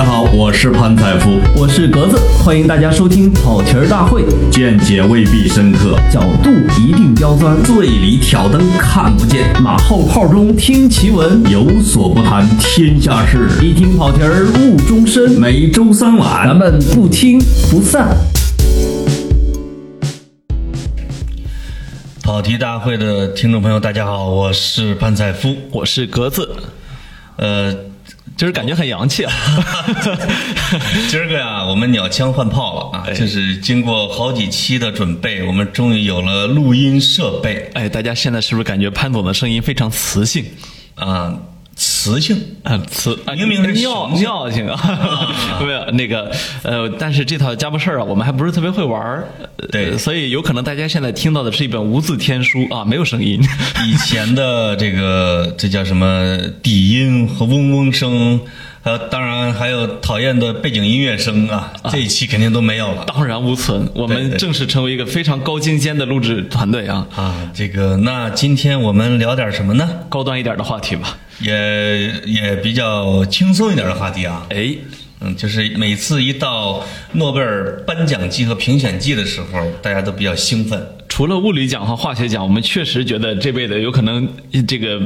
家好，我是潘采夫，我是格子，欢迎大家收听跑题儿大会。见解未必深刻，角度一定刁钻，醉里挑灯看不见，马后炮中听奇闻，有所不谈天下事，一听跑题儿误终身。每周三晚，咱们不听不散。跑题大会的听众朋友，大家好，我是潘采夫，我是格子，呃。就是感觉很洋气啊！今儿个呀，我们鸟枪换炮了啊！就是经过好几期的准备，我们终于有了录音设备。哎，大家现在是不是感觉潘总的声音非常磁性啊？磁性。啊，磁明明是尿尿性。啊，没有那个呃，但是这套家务事儿啊，我们还不是特别会玩儿，对，所以有可能大家现在听到的是一本无字天书啊，没有声音。以前的这个这叫什么底音和嗡嗡声，还有当然还有讨厌的背景音乐声啊，这一期肯定都没有了，荡然无存。我们正式成为一个非常高精尖的录制团队啊啊，这个那今天我们聊点什么呢？高端一点的话题吧。也也比较轻松一点的话题啊，哎，嗯，就是每次一到诺贝尔颁奖季和评选季的时候，大家都比较兴奋。除了物理奖和化学奖，我们确实觉得这辈子有可能这个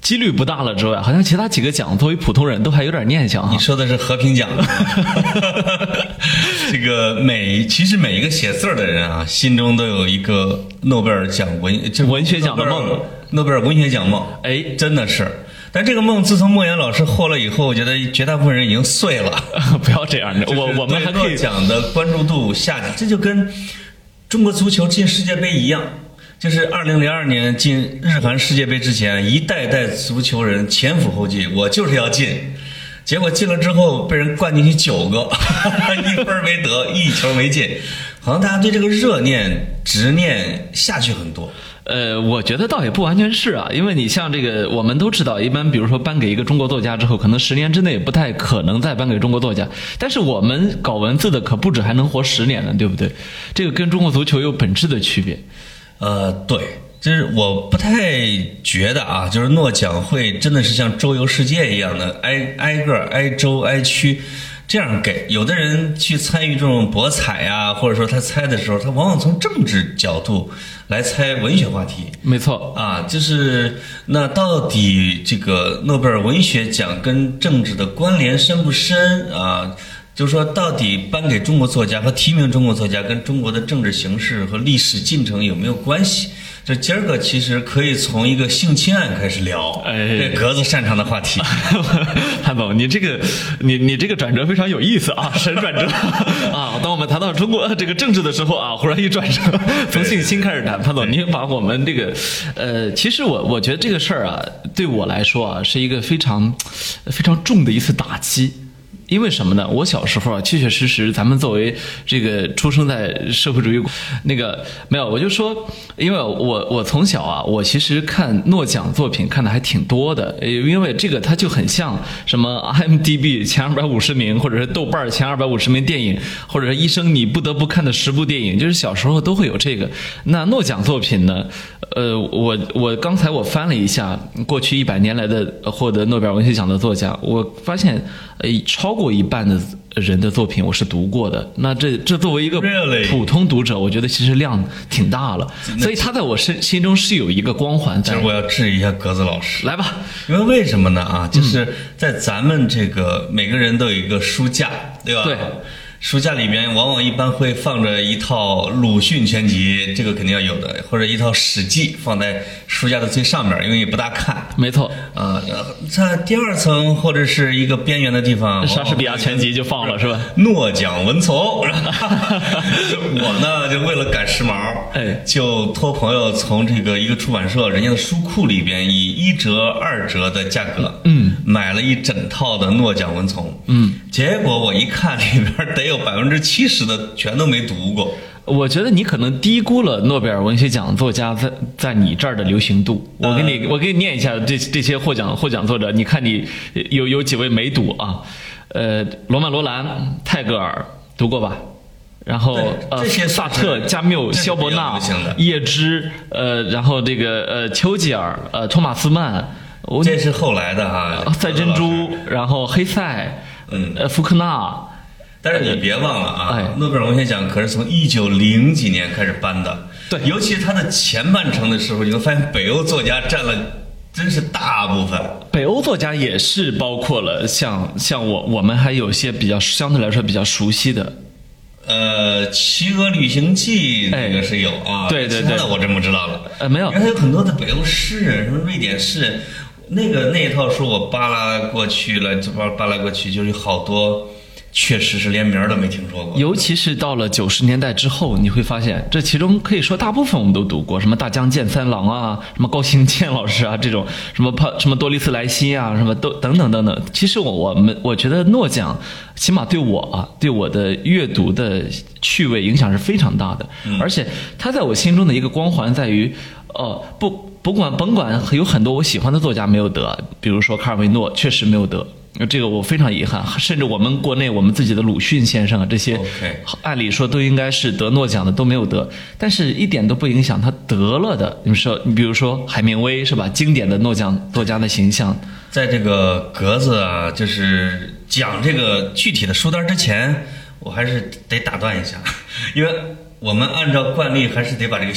几率不大了之外，好像其他几个奖作为普通人都还有点念想。你说的是和平奖，这个每其实每一个写字的人啊，心中都有一个诺贝尔奖文就文学奖的梦，诺贝尔文学奖梦。哎，真的是。但这个梦自从莫言老师获了以后，我觉得绝大部分人已经碎了。不要这样，我我们还可以讲的关注度下降，这就跟中国足球进世界杯一样，就是二零零二年进日韩世界杯之前，一代代足球人前赴后继，我就是要进，结果进了之后被人灌进去九个，一分没得，一球没进，好像大家对这个热念执念下去很多。呃，我觉得倒也不完全是啊，因为你像这个，我们都知道，一般比如说颁给一个中国作家之后，可能十年之内不太可能再颁给中国作家。但是我们搞文字的可不止还能活十年呢，对不对？这个跟中国足球有本质的区别。呃，对，就是我不太觉得啊，就是诺奖会真的是像周游世界一样的，挨挨个挨周挨区。这样给有的人去参与这种博彩呀，或者说他猜的时候，他往往从政治角度来猜文学话题。没错啊，就是那到底这个诺贝尔文学奖跟政治的关联深不深啊？就是说，到底颁给中国作家和提名中国作家跟中国的政治形势和历史进程有没有关系？这今儿个其实可以从一个性侵案开始聊，哎，这格子擅长的话题。潘总，你这个你你这个转折非常有意思啊，神转折 啊！当我们谈到中国这个政治的时候啊，忽然一转折，从性侵开始谈。潘总，您把我们这个呃，其实我我觉得这个事儿啊，对我来说啊，是一个非常非常重的一次打击。因为什么呢？我小时候啊，确确实实，咱们作为这个出生在社会主义，那个没有，我就说，因为我我从小啊，我其实看诺奖作品看的还挺多的，因为这个它就很像什么 IMDB 前二百五十名，或者是豆瓣前二百五十名电影，或者是一生你不得不看的十部电影，就是小时候都会有这个。那诺奖作品呢？呃，我我刚才我翻了一下过去一百年来的获得诺贝尔文学奖的作家，我发现呃超。过一半的人的作品我是读过的，那这这作为一个普通读者，我觉得其实量挺大了，所以他在我身心中是有一个光环。其实我要质疑一下格子老师，来吧，因为为什么呢？啊，就是在咱们这个每个人都有一个书架，对吧？对。书架里面往往一般会放着一套鲁迅全集，这个肯定要有的，或者一套史记放在书架的最上面，因为也不大看。没错，啊，在第二层或者是一个边缘的地方，莎士比亚全集就放了，是吧？诺奖文丛，我呢就为了赶时髦，哎，就托朋友从这个一个出版社人家的书库里边以一折二折的价格，嗯，买了一整套的诺奖文丛，嗯，结果我一看里边得。有百分之七十的全都没读过，我觉得你可能低估了诺贝尔文学奖作家在在你这儿的流行度。我给你，我给你念一下这这些获奖获奖作者，你看你有有几位没读啊？呃，罗曼·罗兰、泰戈尔读过吧？然后呃，萨特、加缪、肖伯纳、叶芝，呃，然后这个呃，丘吉尔、呃，托马斯曼，这是后来的哈。赛珍珠，然后黑塞。嗯呃，福克纳，但是你别忘了啊，哎诺贝尔文学奖可是从一九零几年开始颁的。对尤其是它的前半程的时候，你会发现北欧作家占了真是大部分。北欧作家也是包括了像像我我们还有些比较相对来说比较熟悉的，呃，《骑鹅旅行记》那个是有啊，哎对对对其他的我真不知道了。呃，没有你看，它有很多的北欧诗人，什么瑞典诗人，那个那一套书我扒拉过去了，就扒扒拉过去，就是有好多确实是连名儿都没听说过。尤其是到了九十年代之后，你会发现这其中可以说大部分我们都读过，什么大江健三郎啊，什么高行健老师啊，这种什么帕什么多丽丝莱西啊，什么都等等等等。其实我我们我觉得诺奖起码对我啊，对我的阅读的趣味影响是非常大的，而且他在我心中的一个光环在于，呃，不不管甭管有很多我喜欢的作家没有得，比如说卡尔维诺确实没有得。这个我非常遗憾，甚至我们国内我们自己的鲁迅先生啊，这些 按理说都应该是得诺奖的都没有得，但是一点都不影响他得了的。你们说，你比如说海明威是吧？经典的诺奖作家的形象，在这个格子啊，就是讲这个具体的书单之前，我还是得打断一下，因为我们按照惯例还是得把这个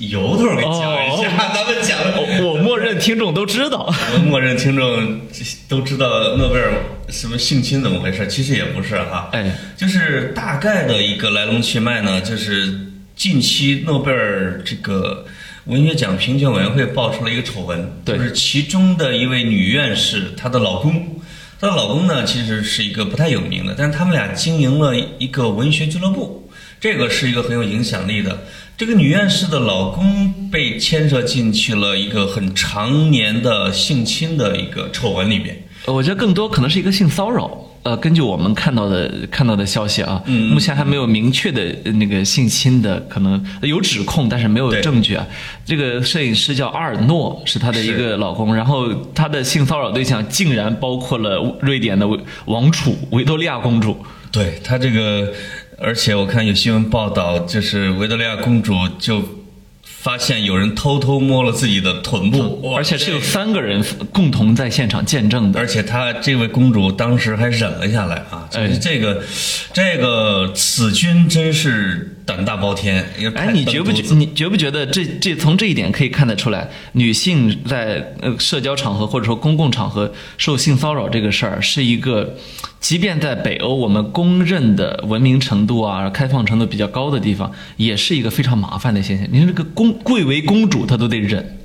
由头给讲一下。咱们讲的，我我默认听众都知道。我们默认听众都知道诺贝尔什么性侵怎么回事，其实也不是哈，哎，就是大概的一个来龙去脉呢，就是近期诺贝尔这个文学奖评选委员会爆出了一个丑闻，对就是其中的一位女院士，她的老公，她的老公呢其实是一个不太有名的，但是他们俩经营了一个文学俱乐部，这个是一个很有影响力的。这个女院士的老公被牵涉进去了一个很常年的性侵的一个丑闻里面。呃我觉得更多可能是一个性骚扰。呃，根据我们看到的看到的消息啊，嗯目前还没有明确的呃那个性侵的可能有指控，但是没有证据啊。这个摄影师叫阿尔诺，是她的一个老公，然后她的性骚扰对象竟然包括了瑞典的王储维多利亚公主。对她这个，而且我看有新闻报道，就是维多利亚公主就发现有人偷偷摸了自己的臀部，而且是有三个人共同在现场见证的。而且她这位公主当时还忍了下来啊！哎就是这个，这个此君真是胆大包天。也哎，你觉不觉你觉不觉得这这从这一点可以看得出来，女性在呃社交场合或者说公共场合受性骚扰这个事儿，是一个，即便在北欧我们公认的文明程度啊、开放程度比较高的地方，也是一个非常麻烦的现象。你看这个公贵为公主，她都得忍。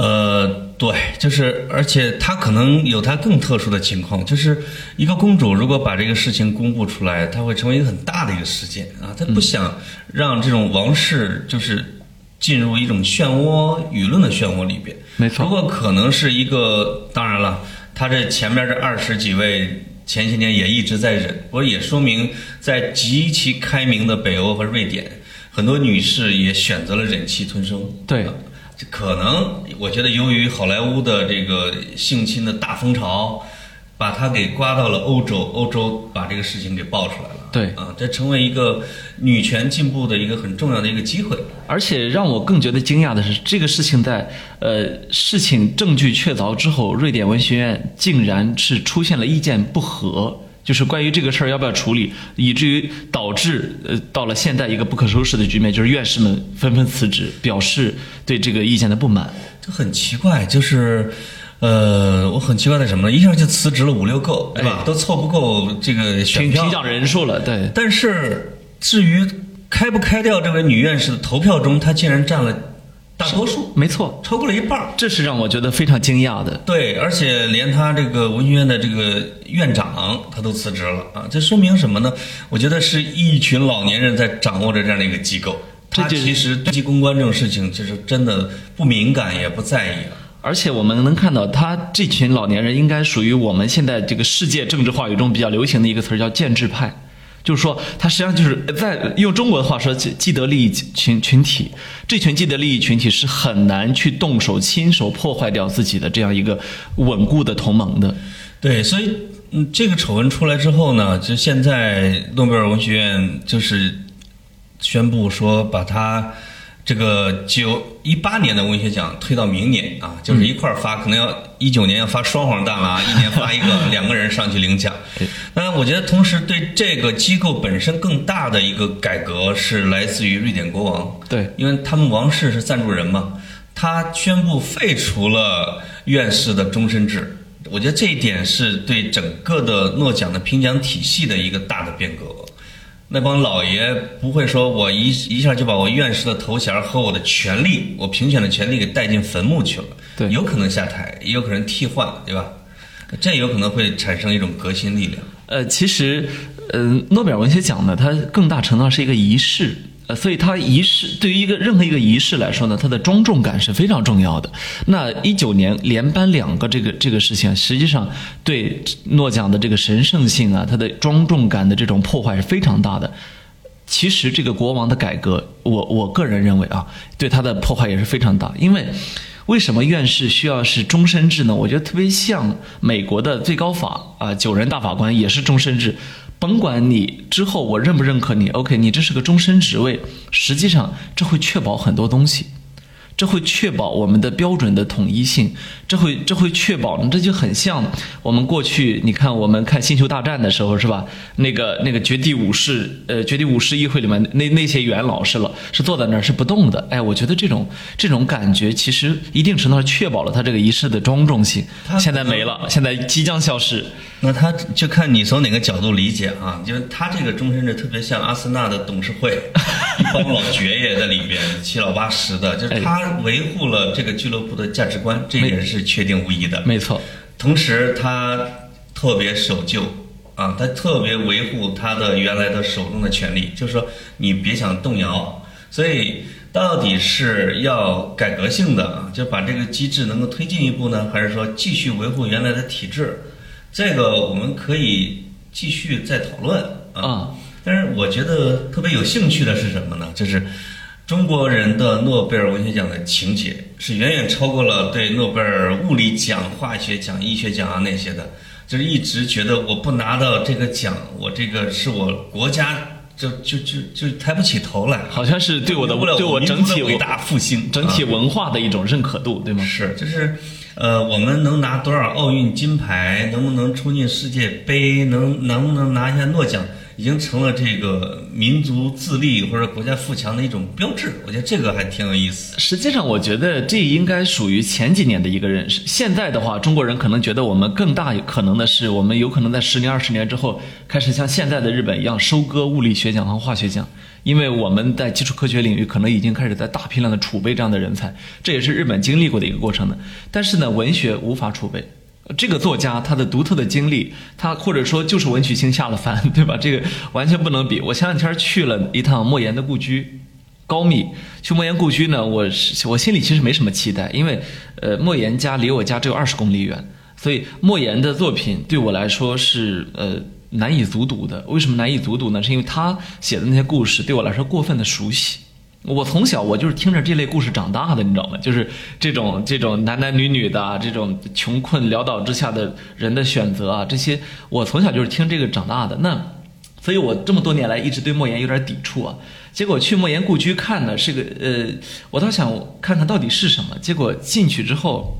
呃，对，就是，而且她可能有她更特殊的情况，就是一个公主如果把这个事情公布出来，她会成为一个很大的一个事件啊，她不想让这种王室就是进入一种漩涡舆论的漩涡里边。没错如果可能是一个，当然了，她这前面这二十几位。前些年也一直在忍，我也说明在极其开明的北欧和瑞典，很多女士也选择了忍气吞声。对可能我觉得由于好莱坞的这个性侵的大风潮，把他给刮到了欧洲，欧洲把这个事情给爆出来了。对啊，这成为一个女权进步的一个很重要的一个机会。而且让我更觉得惊讶的是，这个事情在呃事情证据确凿之后，瑞典文学院竟然是出现了意见不合，就是关于这个事儿要不要处理，以至于导致呃到了现在一个不可收拾的局面，就是院士们纷纷辞职，表示对这个意见的不满。这很奇怪，就是。呃，我很奇怪的什么呢？一下就辞职了五六个，对吧？哎都凑不够这个选票。评评奖人数了，对，但是至于开不开掉这位女院士的投票中，她竟然占了大多数，没错，超过了一半儿。这是让我觉得非常惊讶的。对，而且连他这个文学院的这个院长他都辞职了啊，这说明什么呢？我觉得是一群老年人在掌握着这样的一个机构，他其实对机公关这种事情其实真的不敏感也不在意了。而且我们能看到，他这群老年人应该属于我们现在这个世界政治话语中比较流行的一个词儿，叫建制派。就是说，他实际上就是在用中国的话说，既既得利益群群体，这群既得利益群体是很难去动手亲手破坏掉自己的这样一个稳固的同盟的。对，所以嗯，这个丑闻出来之后呢，就现在诺贝尔文学院就是宣布说把他这个九一八年的文学奖推到明年啊，就是一块儿发，可能要一九年要发双黄蛋了啊，一年发一个，两个人上去领奖。当然，我觉得同时对这个机构本身更大的一个改革是来自于瑞典国王，对，因为他们王室是赞助人嘛，他宣布废除了院士的终身制。我觉得这一点是对整个的诺奖的评奖体系的一个大的变革。那帮老爷不会说我一一下就把我院士的头衔和我的权利，我评选的权利给带进坟墓去了。对有可能下台，也有可能替换，对吧？这有可能会产生一种革新力量。呃，其实，呃，诺贝尔文学奖呢，它更大程度上是一个仪式，呃，所以它仪式对于一个任何一个仪式来说呢，它的庄重感是非常重要的。那一九年连颁两个这个这个事情，实际上对诺奖的这个神圣性啊，它的庄重感的这种破坏是非常大的。其实这个国王的改革，我我个人认为啊，对他的破坏也是非常大。因为为什么院士需要是终身制呢？我觉得特别像美国的最高法啊，九人大法官也是终身制。甭管你之后我认不认可你，OK，你这是个终身职位，实际上这会确保很多东西。这会确保我们的标准的统一性，这会这会确保，这就很像我们过去你看我们看《星球大战》的时候是吧？那个那个绝地武士，呃，绝地武士议会里面那那些元老是了，是坐在那儿是不动的。哎，我觉得这种这种感觉其实一定程度上确保了他这个仪式的庄重性。现在没了，现在即将消失。那他就看你从哪个角度理解啊，就是他这个终身制特别像阿森纳的董事会，一帮老爵爷在里边七老八十的，就是他维护了这个俱乐部的价值观，这点是确定无疑的。没错，同时他特别守旧啊，他特别维护他的原来的手中的权利，就是说你别想动摇。所以到底是要改革性的啊，就把这个机制能够推进一步呢，还是说继续维护原来的体制？这个我们可以继续再讨论啊。但是我觉得特别有兴趣的是什么呢？就是中国人的诺贝尔文学奖的情节是远远超过了对诺贝尔物理奖、化学奖、医学奖啊那些的，就是一直觉得我不拿到这个奖，我这个是我国家就就就就抬不起头来，好像是对我的对我整体伟大复兴、整体文化的一种认可度，对吗？是，就是。呃，我们能拿多少奥运金牌，能不能冲进世界杯，能能不能拿下诺奖，已经成了这个民族自立或者国家富强的一种标志。我觉得这个还挺有意思。实际上，我觉得这应该属于前几年的一个认识。现在的话，中国人可能觉得我们更大可能的是，我们有可能在十年、二十年之后，开始像现在的日本一样收割物理学奖和化学奖。因为我们在基础科学领域可能已经开始在大批量的储备这样的人才，这也是日本经历过的一个过程的。但是呢，文学无法储备，这个作家他的独特的经历，他或者说就是文曲星下了凡，对吧？这个完全不能比。我前两天去了一趟莫言的故居，高密。去莫言故居呢，我是我心里其实没什么期待，因为呃，莫言家离我家只有二十公里远，所以莫言的作品对我来说是呃。难以卒读的，为什么难以卒读呢？是因为他写的那些故事对我来说过分的熟悉。我从小我就是听着这类故事长大的，你知道吗？就是这种这种男男女女的这种穷困潦倒之下的人的选择啊，这些我从小就是听这个长大的。那，所以我这么多年来一直对莫言有点抵触啊。结果去莫言故居看呢，是个呃，我倒想看看到底是什么。结果进去之后。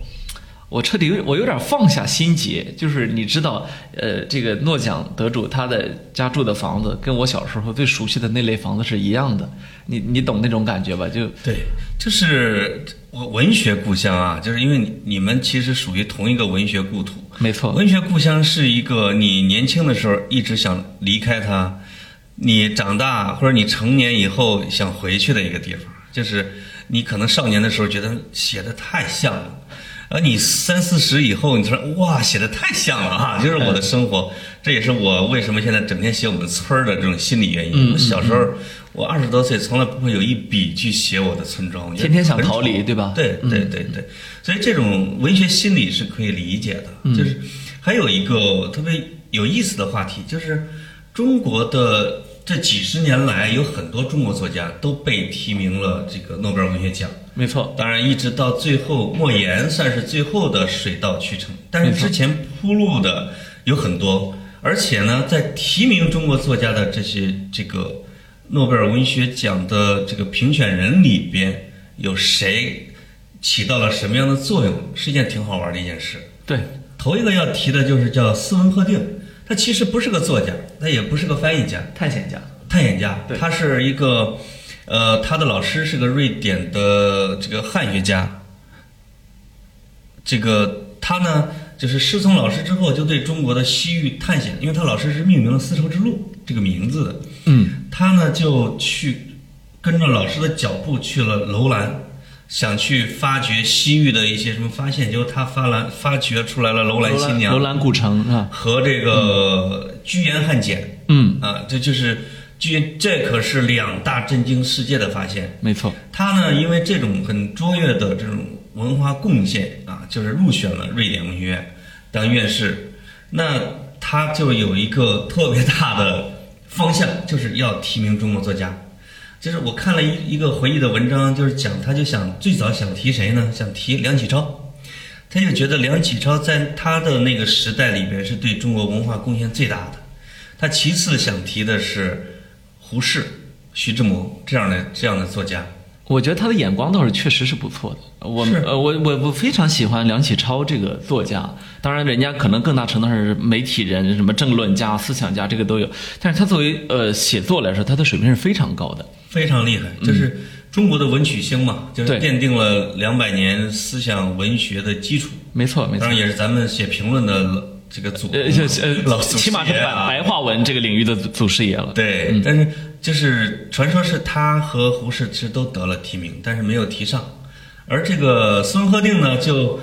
我彻底有我有点放下心结，就是你知道，呃，这个诺奖得主他的家住的房子跟我小时候最熟悉的那类房子是一样的，你你懂那种感觉吧？就对，就是我文学故乡啊，就是因为你你们其实属于同一个文学故土，没错。文学故乡是一个你年轻的时候一直想离开它，你长大或者你成年以后想回去的一个地方，就是你可能少年的时候觉得写的太像了。而你三四十以后，你说哇，写的太像了啊！就是我的生活，这也是我为什么现在整天写我们村儿的这种心理原因。小时候，我二十多岁，从来不会有一笔去写我的村庄，天天想逃离，对吧？对对对对，所以这种文学心理是可以理解的。就是还有一个特别有意思的话题，就是中国的。这几十年来，有很多中国作家都被提名了这个诺贝尔文学奖。没错，当然一直到最后，莫言算是最后的水到渠成。但是之前铺路的有很多，而且呢，在提名中国作家的这些这个诺贝尔文学奖的这个评选人里边有谁起到了什么样的作用，是一件挺好玩的一件事。对，头一个要提的就是叫斯文赫定，他其实不是个作家，他也不是个翻译家，探险家。探险家。对，他是一个，呃，他的老师是个瑞典的这个汉学家。这个他呢，就是师从老师之后，就对中国的西域探险，因为他老师是命名了丝绸之路这个名字的，嗯，他呢就去跟着老师的脚步去了楼兰，想去发掘西域的一些什么发现，结果他发兰发掘出来了楼兰新娘楼兰古城啊？和这个居延汉简。嗯，啊，这就是居，这可是两大震惊世界的发现。没错。他呢，因为这种很卓越的这种文化贡献啊，就是入选了瑞典文学院当院士。那他就有一个特别大的方向，就是要提名中国作家。就是我看了一一个回忆的文章，就是讲他就想最早想提谁呢？想提梁启超。他就觉得梁启超在他的那个时代里边是对中国文化贡献最大的。他其次想提的是胡适、徐志摩这样的这样的作家。我觉得他的眼光倒是确实是不错的。我是呃，我我我非常喜欢梁启超这个作家。当然，人家可能更大程度上是媒体人、什么政论家、思想家，这个都有。但是他作为呃写作来说，他的水平是非常高的。非常厉害，就是中国的文曲星嘛，就是奠定了两百年思想文学的基础。没错，没错当。然也是咱们写评论的这个祖呃，就呃老，祖起码是白白话文这个领域的祖祖师爷了。对，但是就是传说是他和胡适其实都得了提名，但是没有提上。而这个斯文赫定呢，就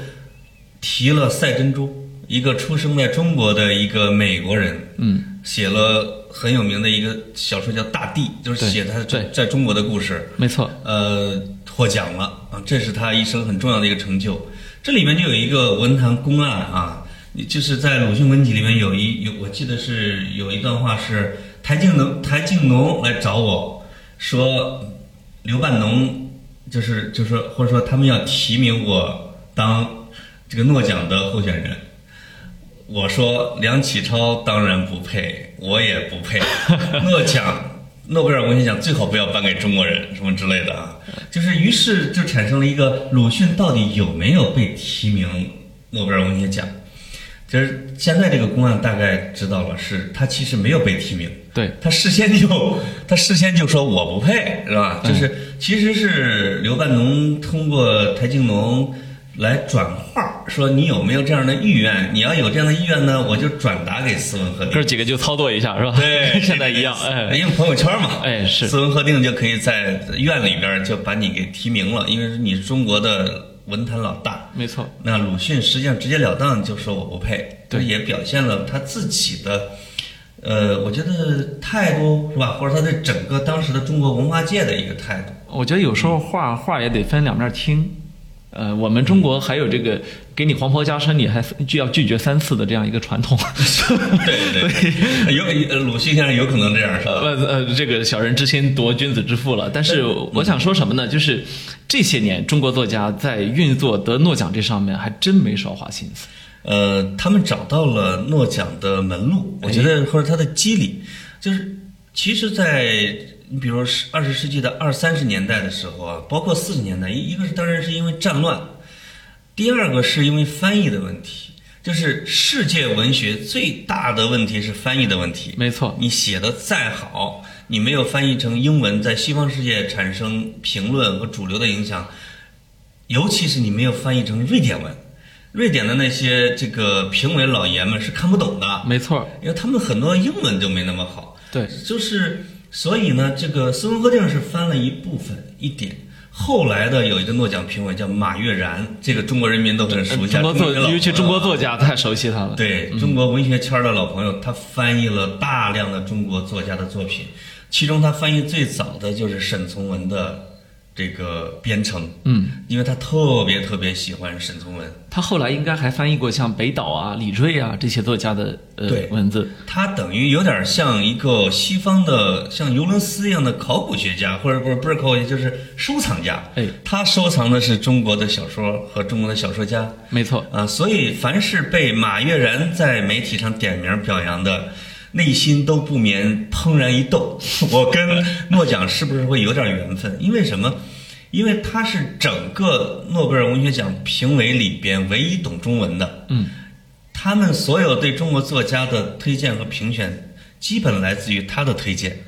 提了赛珍珠，一个出生在中国的一个美国人，嗯，写了很有名的一个小说叫《大地》，就是写他在在中国的故事。没错。呃，获奖了啊，这是他一生很重要的一个成就。这里面就有一个文坛公案啊，就是在鲁迅文集里面有一有，我记得是有一段话是台静农台静农来找我说，刘半农就是就是说或者说他们要提名我当这个诺奖的候选人。我说梁启超当然不配，我也不配。诺奖，诺贝尔文学奖最好不要颁给中国人，什么之类的啊。就是于是就产生了一个鲁迅到底有没有被提名诺贝尔文学奖？就是现在这个公案大概知道了，是他其实没有被提名，对，他事先就 他事先就说我不配，是吧？就是其实是刘半农通过台静农来转话，说你有没有这样的意愿？你要有这样的意愿呢，我就转达给斯文赫定哥。几个就操作一下是吧？对，现在一样。哎，因为朋友圈嘛，哎是斯文赫定就可以在院里边就把你给提名了，因为你是中国的文坛老大。没错。那鲁迅实际上直截了当就说我不配，也表现了他自己的，呃，我觉得态度是吧，或者他对整个当时的中国文化界的一个态度。我觉得有时候画画也得分两面听。呃，我们中国还有这个给你黄袍加身，你还就要拒绝三次的这样一个传统。对对对，有呃鲁迅先生有可能这样是吧？呃呃，这个小人之心夺君子之腹了。但是我想说什么呢？就是这些年中国作家在运作得诺奖这上面还真没少花心思。呃，他们找到了诺奖的门路，我觉得或者他的机理，就是其实，在你比如说二十世纪的二三十年代的时候啊，包括四十年代，一一个是当然是因为战乱，第二个是因为翻译的问题。就是世界文学最大的问题是翻译的问题。没错，你写的再好，你没有翻译成英文，在西方世界产生评论和主流的影响，尤其是你没有翻译成瑞典文，瑞典的那些这个评委老爷们是看不懂的，没错，因为他们很多英文就没那么好。对，就是所以呢，这个斯文赫定是翻了一部分一点。后来的有一个诺奖评委叫马悦然，这个中国人民都很熟悉。中国作，中国尤其中国作家太熟悉他了。对中国文学圈的老朋友，他翻译了大量的中国作家的作品，其中他翻译最早的就是沈从文的这个《编程》。嗯，因为他特别特别喜欢沈从文。他后来应该还翻译过像北岛啊、李锐啊这些作家的呃对文字。他等于有点像一个西方的像尤伦斯一样的考古学家，或者不是不是考古学，就是收藏家。哎，他收藏的是中国的小说和中国的小说家。没错，啊，所以凡是被马悦然在媒体上点名表扬的，内心都不免怦然一动。我跟诺奖是不是会有点缘分？因为什么？因为他是整个诺贝尔文学奖评委里边唯一懂中文的。嗯，他们所有对中国作家的推荐和评选，基本来自于他的推荐。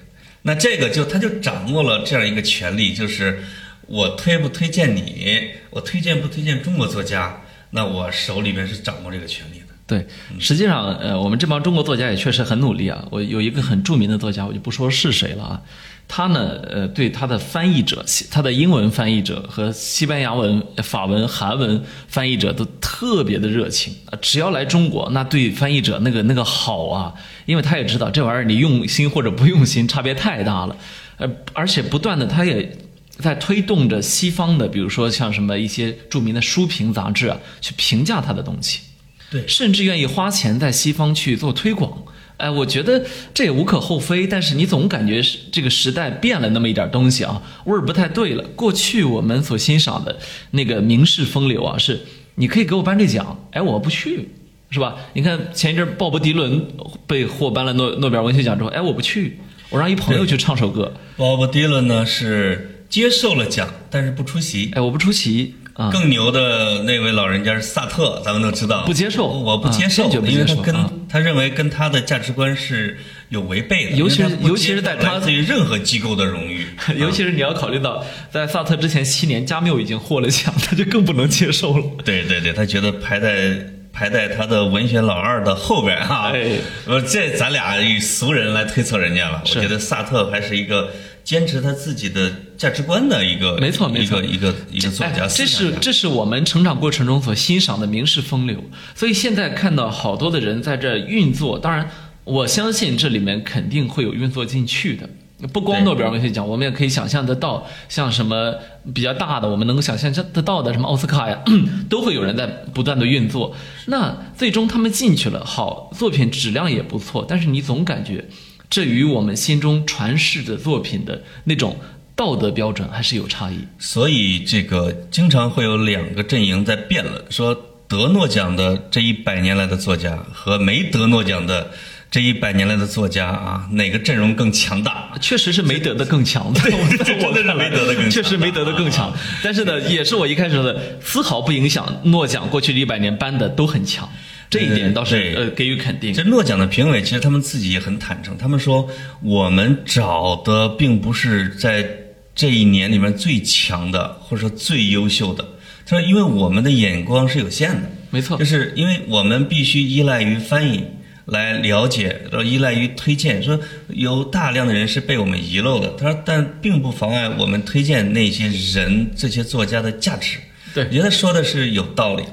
那这个就他就掌握了这样一个权利，就是我推不推荐你，我推荐不推荐中国作家，那我手里边是掌握这个权利的。对，实际上，呃，我们这帮中国作家也确实很努力啊。我有一个很著名的作家，我就不说是谁了啊。他呢，呃，对他的翻译者，他的英文翻译者和西班牙文、法文、韩文翻译者都特别的热情啊。只要来中国，那对翻译者那个那个好啊，因为他也知道这玩意儿你用心或者不用心差别太大了，呃，而且不断的他也。在推动着西方的，比如说像什么一些著名的书评杂志啊，去评价他的东西。对甚至愿意花钱在西方去做推广。哎，我觉得这也无可厚非，但是你总感觉是这个时代变了那么一点东西啊，味儿不太对了。过去我们所欣赏的那个名士风流啊，是你可以给我颁这奖，哎，我不去，是吧？你看前一阵鲍勃迪伦被获颁了诺诺贝尔文学奖之后，哎，我不去，我让一朋友去唱首歌，鲍勃迪伦呢是接受了奖，但是不出席。哎，我不出席啊。更牛的那位老人家是萨特，咱们都知道，不接受我不接受，因为他跟、啊他认为跟他的价值观是有违背的，尤其是尤其是在他来自于任何机构的荣誉，尤其是你要考虑到，在萨特之前七年，加缪已经获了奖，他就更不能接受了。对对对，他觉得排在排在他的文学老二的后边啊。哎呃，这咱俩以俗人来推测人家了。我觉得萨特还是一个坚持他自己的价值观的一个，没错没错一个一个一个作家。哎，这是这是我们成长过程中所欣赏的名士风流。所以现在看到好多的人在这运作，当然我相信这里面肯定会有运作进去的。不光诺贝尔文学奖，我们也可以想象得到，像什么比较大的，我们能够想象得到的，什么奥斯卡呀，都会有人在不断的运作。那最终他们进去了，好作品质量也不错，但是你总感觉这与我们心中传世的作品的那种道德标准还是有差异。所以这个经常会有两个阵营在辩论，说得诺奖的这一百年来的作家和没得诺奖的这一百年来的作家啊，哪个阵容更强大？确实是没得的更强，在 我这真的是没得的更强确实没得的更强。但是呢，也是我一开始说的，丝毫不影响诺奖过去这一百年颁的都很强，这一点倒是对呃给予肯定这。诺奖的评委其实他们自己也很坦诚，他们说我们找的并不是在这一年里面最强的，或者说最优秀的。他说，因为我们的眼光是有限的，没错就是因为我们必须依赖于翻译来了解，然后依赖于推荐。说有大量的人是被我们遗漏的。他说，但并不妨碍我们推荐那些人、这些作家的价值。对我觉得说的是有道理。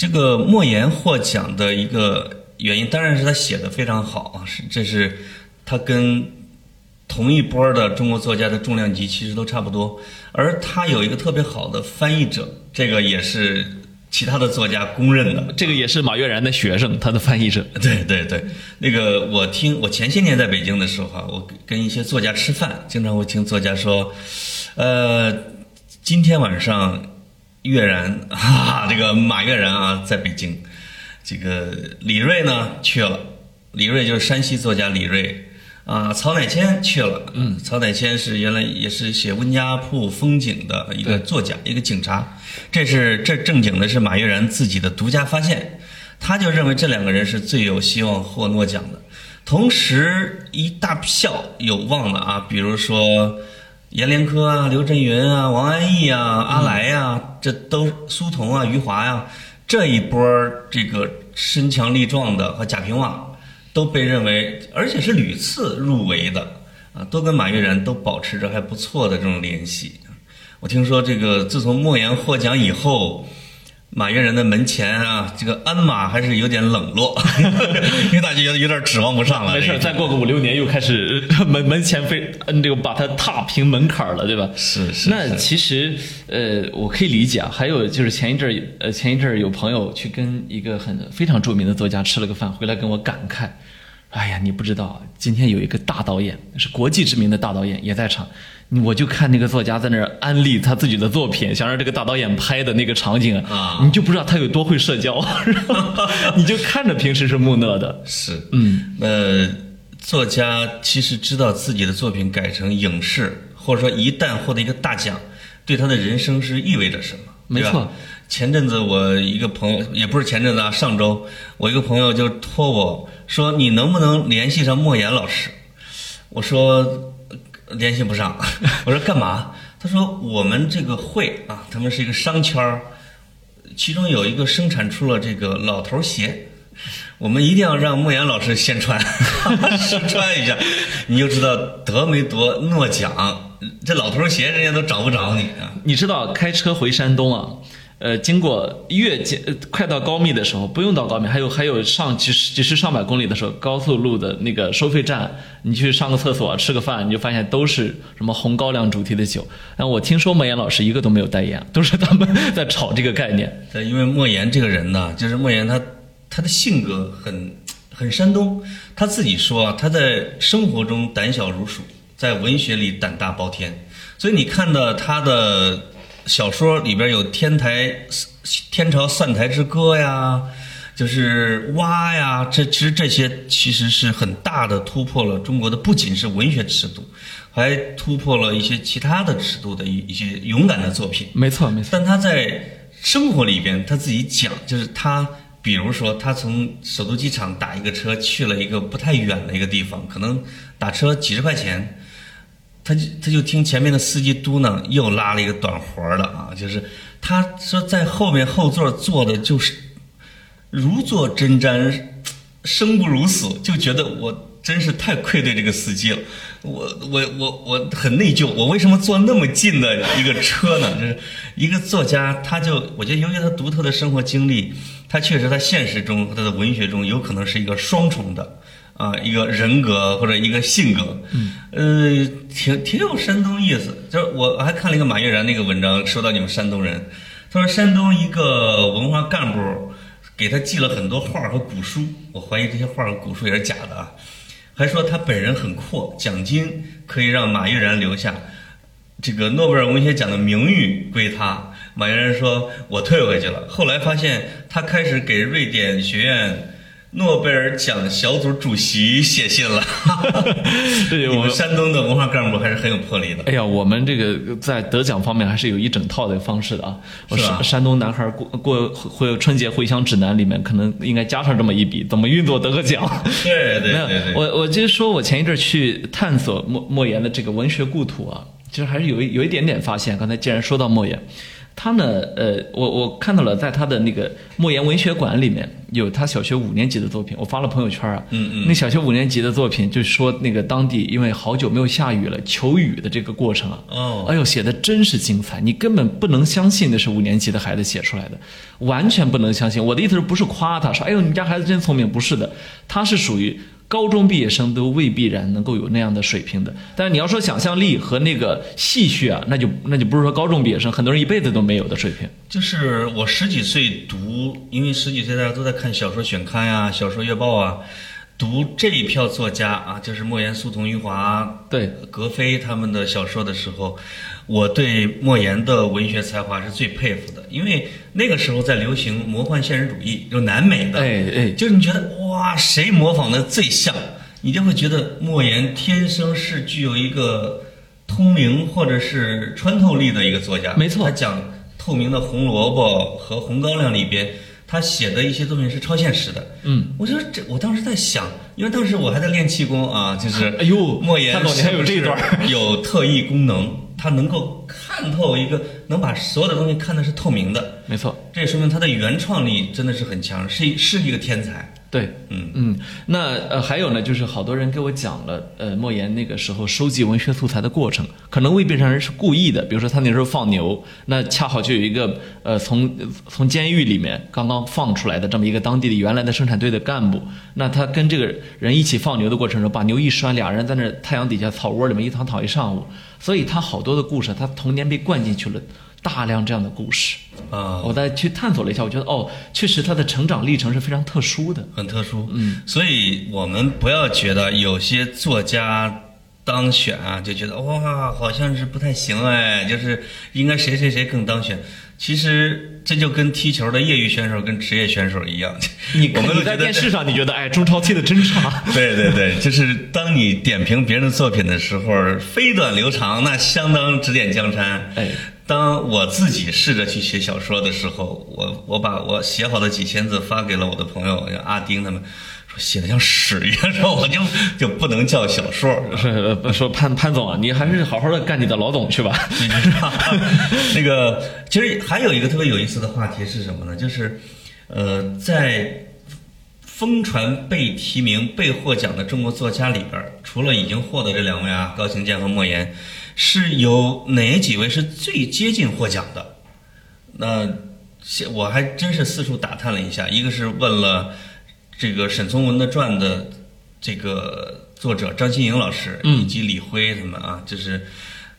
这个莫言获奖的一个原因，当然是他写的非常好啊，是这是他跟同一波的中国作家的重量级其实都差不多，而他有一个特别好的翻译者，这个也是其他的作家公认的。这个也是马悦然的学生，他的翻译者。对对对，那个我听我前些年在北京的时候啊，我跟一些作家吃饭，经常会听作家说，呃，今天晚上悦然 哈啊，这个马悦然啊在北京，这个李锐呢去了，李锐就是山西作家李锐。啊，曹乃谦去了。嗯，曹乃谦是原来也是写温家铺风景的一个作家，一个警察。这是这正经的是马悦然自己的独家发现。他就认为这两个人是最有希望获诺奖的。同时，一大票有望的啊，比如说阎连科啊、刘震云啊、王安忆啊、阿来呀、这都苏童啊、余华呀、这一波这个身强力壮的和贾平凹都被认为，而且是屡次入围的啊，都跟马悦然都保持着还不错的这种联系。我听说这个自从莫言获奖以后。马悦然的门前啊，这个鞍马还是有点冷落，因为大家有有点指望不上了。没事再过个五六年又开始呃 门门前非嗯这个把它踏平门槛了，对吧？是是那其实呃，我可以理解啊。还有就是前一阵儿呃前一阵儿有朋友去跟一个很非常著名的作家吃了个饭，回来跟我感慨。哎呀，你不知道，今天有一个大导演，是国际知名的大导演也在场，我就看那个作家在那儿安利他自己的作品，想让这个大导演拍的那个场景啊你就不知道他有多会社交，你就看着平时是木讷的，是，嗯，呃，作家其实知道自己的作品改成影视，或者说一旦获得一个大奖，对他的人生是意味着什么？没错。前阵子我一个朋友，也不是前阵子啊，上周我一个朋友就托我说，你能不能联系上莫言老师？我说呃联系不上。我说干嘛？他说我们这个会啊，他们是一个商圈儿，其中有一个生产出了这个老头鞋。我们一定要让莫言老师先穿，试穿一下，你就知道得没得诺奖。这老头鞋人家都找不着你啊！你知道开车回山东啊，呃，经过越接呃快到高密的时候，不用到高密，还有还有上几十几十上百公里的时候，高速路的那个收费站，你去上个厕所、吃个饭，你就发现都是什么红高粱主题的酒。但我听说莫言老师一个都没有代言，都是他们 在炒这个概念。对，因为莫言这个人呢，就是莫言他他的性格很很山东，他自己说啊，他在生活中胆小如鼠，在文学里胆大包天，所以你看到他的小说里边有天台天朝散台之歌呀。就是蛙呀，这其实这些其实是很大的突破了中国的不仅是文学尺度，还突破了一些其他的尺度的一一些勇敢的作品。没错，没错。但他在生活里边，他自己讲，就是他，比如说他从首都机场打一个车去了一个不太远的一个地方，可能打车几十块钱，他就他就听前面的司机嘟囔，又拉了一个短活儿的啊，就是他说在后面后座坐的就是如坐针毡，生不如死，就觉得我真是太愧对这个司机了。我我我我很内疚，我为什么坐那么近的一个车呢？就是一个作家，他就我觉得由于他独特的生活经历，他确实在现实中和他的文学中有可能是一个双重的啊、一个人格或者一个性格，嗯，呃，挺挺有山东意思。就是我还看了一个马悦然那个文章，说到你们山东人，他说山东一个文化干部给他寄了很多画和古书，我怀疑这些画和古书也是假的啊。还说他本人很阔，奖金可以让马悦然留下，这个诺贝尔文学奖的名誉归他。马悦然说：“我退回去了。”后来发现他开始给瑞典学院诺贝尔奖小组主席写信了。对，我们山东的文化干部还是很有魄力的。哎呀，我们这个在得奖方面还是有一整套的方式的啊。我是山山东男孩过过回春节回乡指南里面可能应该加上这么一笔，怎么运作得个奖？对对没有对对，，我我就是说我前一阵儿去探索莫莫言的这个文学故土啊，其实还是有一有一点点发现。刚才既然说到莫言，他呢，呃，我我看到了在他的那个莫言文学馆里面有他小学五年级的作品，我发了朋友圈啊，嗯嗯那小学五年级的作品就说那个当地因为好久没有下雨了，求雨的这个过程啊，哦哎呦，写的真是精彩，你根本不能相信那是五年级的孩子写出来的，完全不能相信。我的意思是不是夸他说，哎呦，你们家孩子真聪明？不是的，他是属于高中毕业生都未必然能够有那样的水平的。但是你要说想象力和那个戏谑啊，那就那就不是说高中毕业生，很多人一辈子都没有的水平。就是我十几岁读，因为十几岁大家都在看小说选刊呀、小说月报啊，读这一票作家啊，就是莫言、苏童、余华、对格非他们的小说的时候，我对莫言的文学才华是最佩服的，因为那个时候在流行魔幻现实主义，有南美的，哎哎就是你觉得哇，谁模仿的最像，你就会觉得莫言天生是具有一个通灵或者是穿透力的一个作家。没错他讲透明的红萝卜和红高粱里边，他写的一些作品是超现实的。嗯，我觉得这，我当时在想，因为当时我还在练气功啊，就是 哎呦莫言潘总你还有这一段 有特异功能，他能够看透一个，能把所有的东西看的是透明的。没错，这也说明他的原创力真的是很强，是一是一个天才。对，嗯嗯，那呃还有呢，就是好多人给我讲了，呃，莫言那个时候收集文学素材的过程，可能未必让人是故意的。比如说他那时候放牛，那恰好就有一个呃从从监狱里面刚刚放出来的这么一个当地的原来的生产队的干部，那他跟这个人一起放牛的过程中，把牛一拴，俩人在那太阳底下草窝里面一躺躺一上午，所以他好多的故事，他童年被灌进去了大量这样的故事。啊，我再去探索了一下，我觉得哦，确实他的成长历程是非常特殊的。很特殊。嗯，所以我们不要觉得有些作家当选啊，就觉得哇，好像是不太行哎，就是应该谁谁谁更当选。其实这就跟踢球的业余选手跟职业选手一样，你我们你在电视上你觉得哎，中超踢的真差，对对对，就是当你点评别人的作品的时候，飞短流长，那相当指点江山。哎，当我自己试着去写小说的时候，我我把我写好的几千字发给了我的朋友阿丁他们，说写的像屎一样，说我就就不能叫小说。说潘潘总啊，你还是好好的干你的老总去吧。那个，其实还有一个特别有意思的话题是什么呢？就是，呃，在疯传被提名、被获奖的中国作家里边儿，除了已经获得这两位啊，高行健和莫言，是有哪几位是最接近获奖的？那现我还真是四处打探了一下，一个是问了这个沈从文的传的这个作者张新颖老师，以及李辉他们啊，就是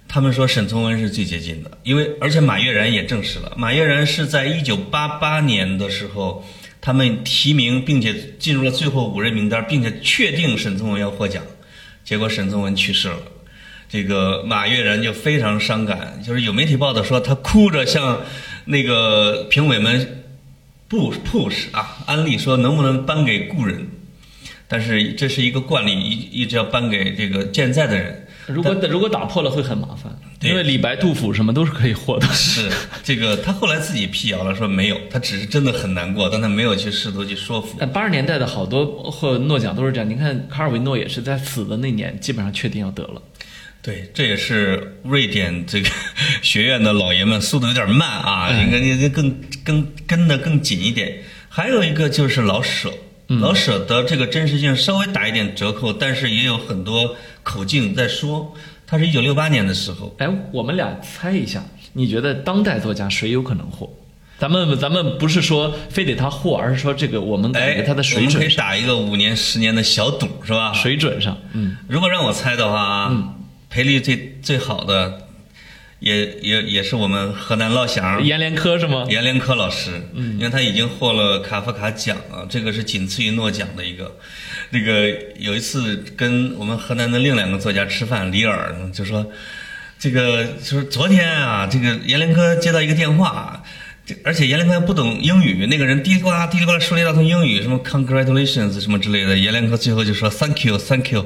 他们说沈从文是最接近的，因为而且马悦然也证实了，马悦然是在一九八八年的时候，他们提名并且进入了最后五人名单，并且确定沈从文要获奖，结果沈从文去世了。这个马悦然就非常伤感，就是有媒体报道说他哭着向那个评委们 push push 啊安利说能不能颁给故人，但是这是一个惯例，一一直要颁给这个健在的人。如果如果打破了会很麻烦，因为李白、杜甫什么都是可以获得。是这个，他后来自己辟谣了，说没有，他只是真的很难过，但他没有去试图去说服。但八十年代的好多获诺奖都是这样，你看卡尔维诺也是在死的那年基本上确定要得了。对，这也是瑞典这个 学院的老爷们速度有点慢啊，哎应该应该更跟跟的更紧一点。还有一个就是老舍，老舍的这个真实性稍微打一点折扣，但是也有很多口径在说，他是一九六八年的时候，哎，我们俩猜一下，你觉得当代作家谁有可能获？咱们咱们不是说非得他获，而是说这个我们感哎觉，他的我们可以打一个五年、十年的小赌，是吧？水准上，嗯，如果让我猜的话啊，赔率最最好的，也也也是我们河南老乡阎连科是吗？阎连科老师，嗯，因为他已经获了卡夫卡奖了，这个是仅次于诺奖的一个。那个有一次跟我们河南的另两个作家吃饭，李尔就说，这个就是昨天啊，这个阎连科接到一个电话。这而且阎连科还不懂英语，那个人嘀里呱啦嘀里呱啦说了一大通英语，什么 congratulations 什么之类的。阎连科最后就说 thank you thank you，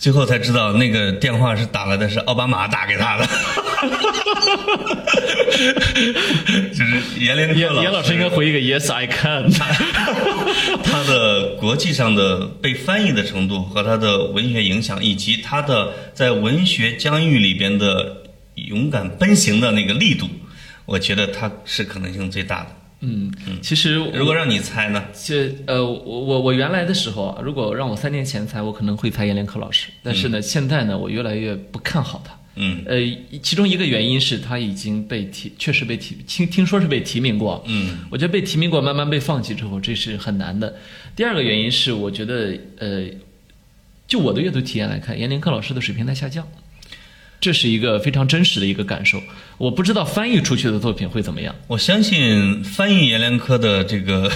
最后才知道那个电话是打来的是奥巴马打给他的，就是阎连科阎阎老师应该回一个 Yes I can。他的国际上的被翻译的程度和他的文学影响，以及他的在文学疆域里边的勇敢奔行的那个力度，我觉得他是可能性最大的。嗯，其实如果让你猜呢？这呃，我我我原来的时候啊，如果让我三年前猜，我可能会猜阎连科老师。但是呢，现在呢，我越来越不看好他。嗯呃，其中一个原因是他已经被提，确实被提，听听说是被提名过。嗯，我觉得被提名过，慢慢被放弃之后，这是很难的。第二个原因是，我觉得呃，就我的阅读体验来看，阎连科老师的水平在下降，这是一个非常真实的一个感受。我不知道翻译出去的作品会怎么样。我相信翻译阎连科的这个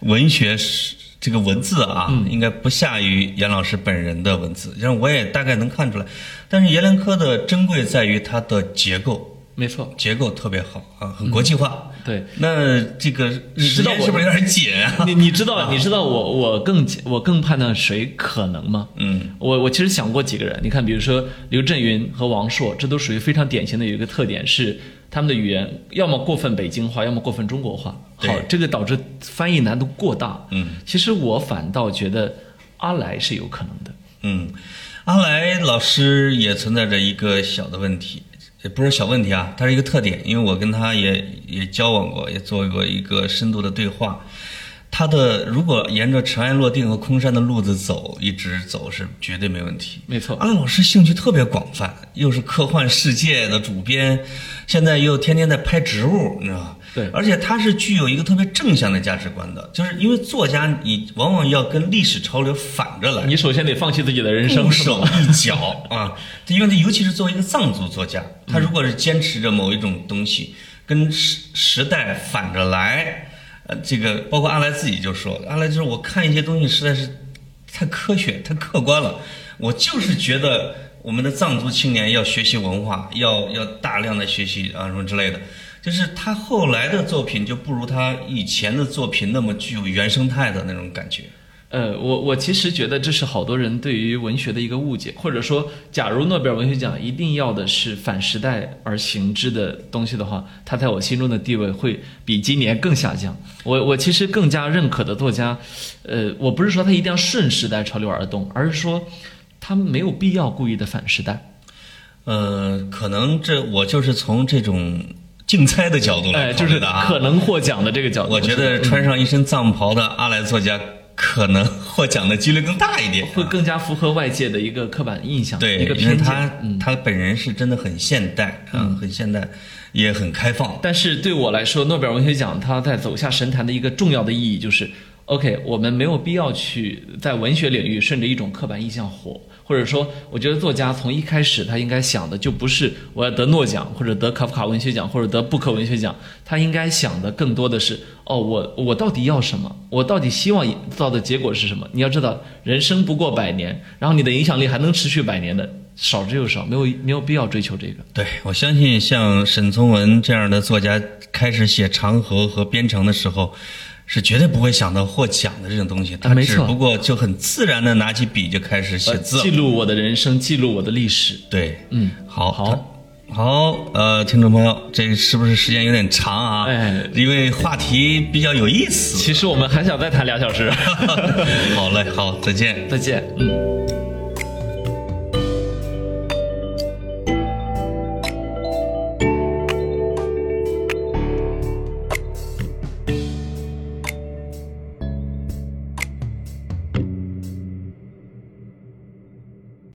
文学是这个文字啊，应该不下于阎老师本人的文字，让我也大概能看出来。但是阎连科的珍贵在于它的结构，没错，结构特别好啊，很国际化。对。那这个时你知道我间是不是有点紧啊？你你知道你知道我我更我更判断谁可能吗？嗯，我我其实想过几个人，你看，比如说刘震云和王朔，这都属于非常典型的有一个特点是他们的语言要么过分北京话，要么过分中国话。好，这个导致翻译难度过大。嗯，其实我反倒觉得阿来是有可能的。嗯，阿来老师也存在着一个小的问题，也不是小问题啊，它是一个特点，因为我跟他也也交往过，也做过一个深度的对话。他的如果沿着尘埃落定和空山的路子走，一直走是绝对没问题。没错阿来老师兴趣特别广泛，又是科幻世界的主编，现在又天天在拍植物，你知道吗？对而且他是具有一个特别正向的价值观的，就是因为作家你往往要跟历史潮流反着来，你首先得放弃自己的人生，固是吧？守一脚 啊！因为他尤其是作为一个藏族作家，他如果是坚持着某一种东西，跟时时代反着来，呃，这个包括阿来自己就说，阿来就是我看一些东西实在是太科学、太客观了，我就是觉得我们的藏族青年要学习文化，要要大量的学习啊什么之类的。就是他后来的作品就不如他以前的作品那么具有原生态的那种感觉。呃，我我其实觉得这是好多人对于文学的一个误解，或者说，假如诺贝尔文学奖一定要的是反时代而行之的东西的话，他在我心中的地位会比今年更下降。我我其实更加认可的作家，呃，我不是说他一定要顺时代潮流而动，而是说他没有必要故意的反时代。呃，可能这我就是从这种竞猜的角度来哎，就是的啊。可能获奖的这个角度，我觉得穿上一身藏袍的阿来作家，可能获奖的几率更大一点。会更加符合外界的一个刻板印象，对，一个因为偏见。他他本人是真的很现代嗯，很现代，也很开放。但是对我来说，诺贝尔文学奖它在走下神坛的一个重要的意义就是，OK，我们没有必要去在文学领域顺着一种刻板印象活，或者说，我觉得作家从一开始他应该想的就不是我要得诺奖或者得卡夫卡文学奖或者得布克文学奖，他应该想的更多的是，哦，我我到底要什么？我到底希望到的结果是什么？你要知道，人生不过百年，然后你的影响力还能持续百年的少之又少，没有没有必要追求这个。对，我相信像沈从文这样的作家开始写《长河》和《边城》的时候，是绝对不会想到获奖的这种东西。他只不过就很自然的拿起笔就开始写字。记录我的人生，记录我的历史。对，嗯，好，好好，呃，听众朋友，这是不是时间有点长啊？哎因为话题比较有意思。其实我们还想再谈两小时。好嘞，好，再见。再见，嗯。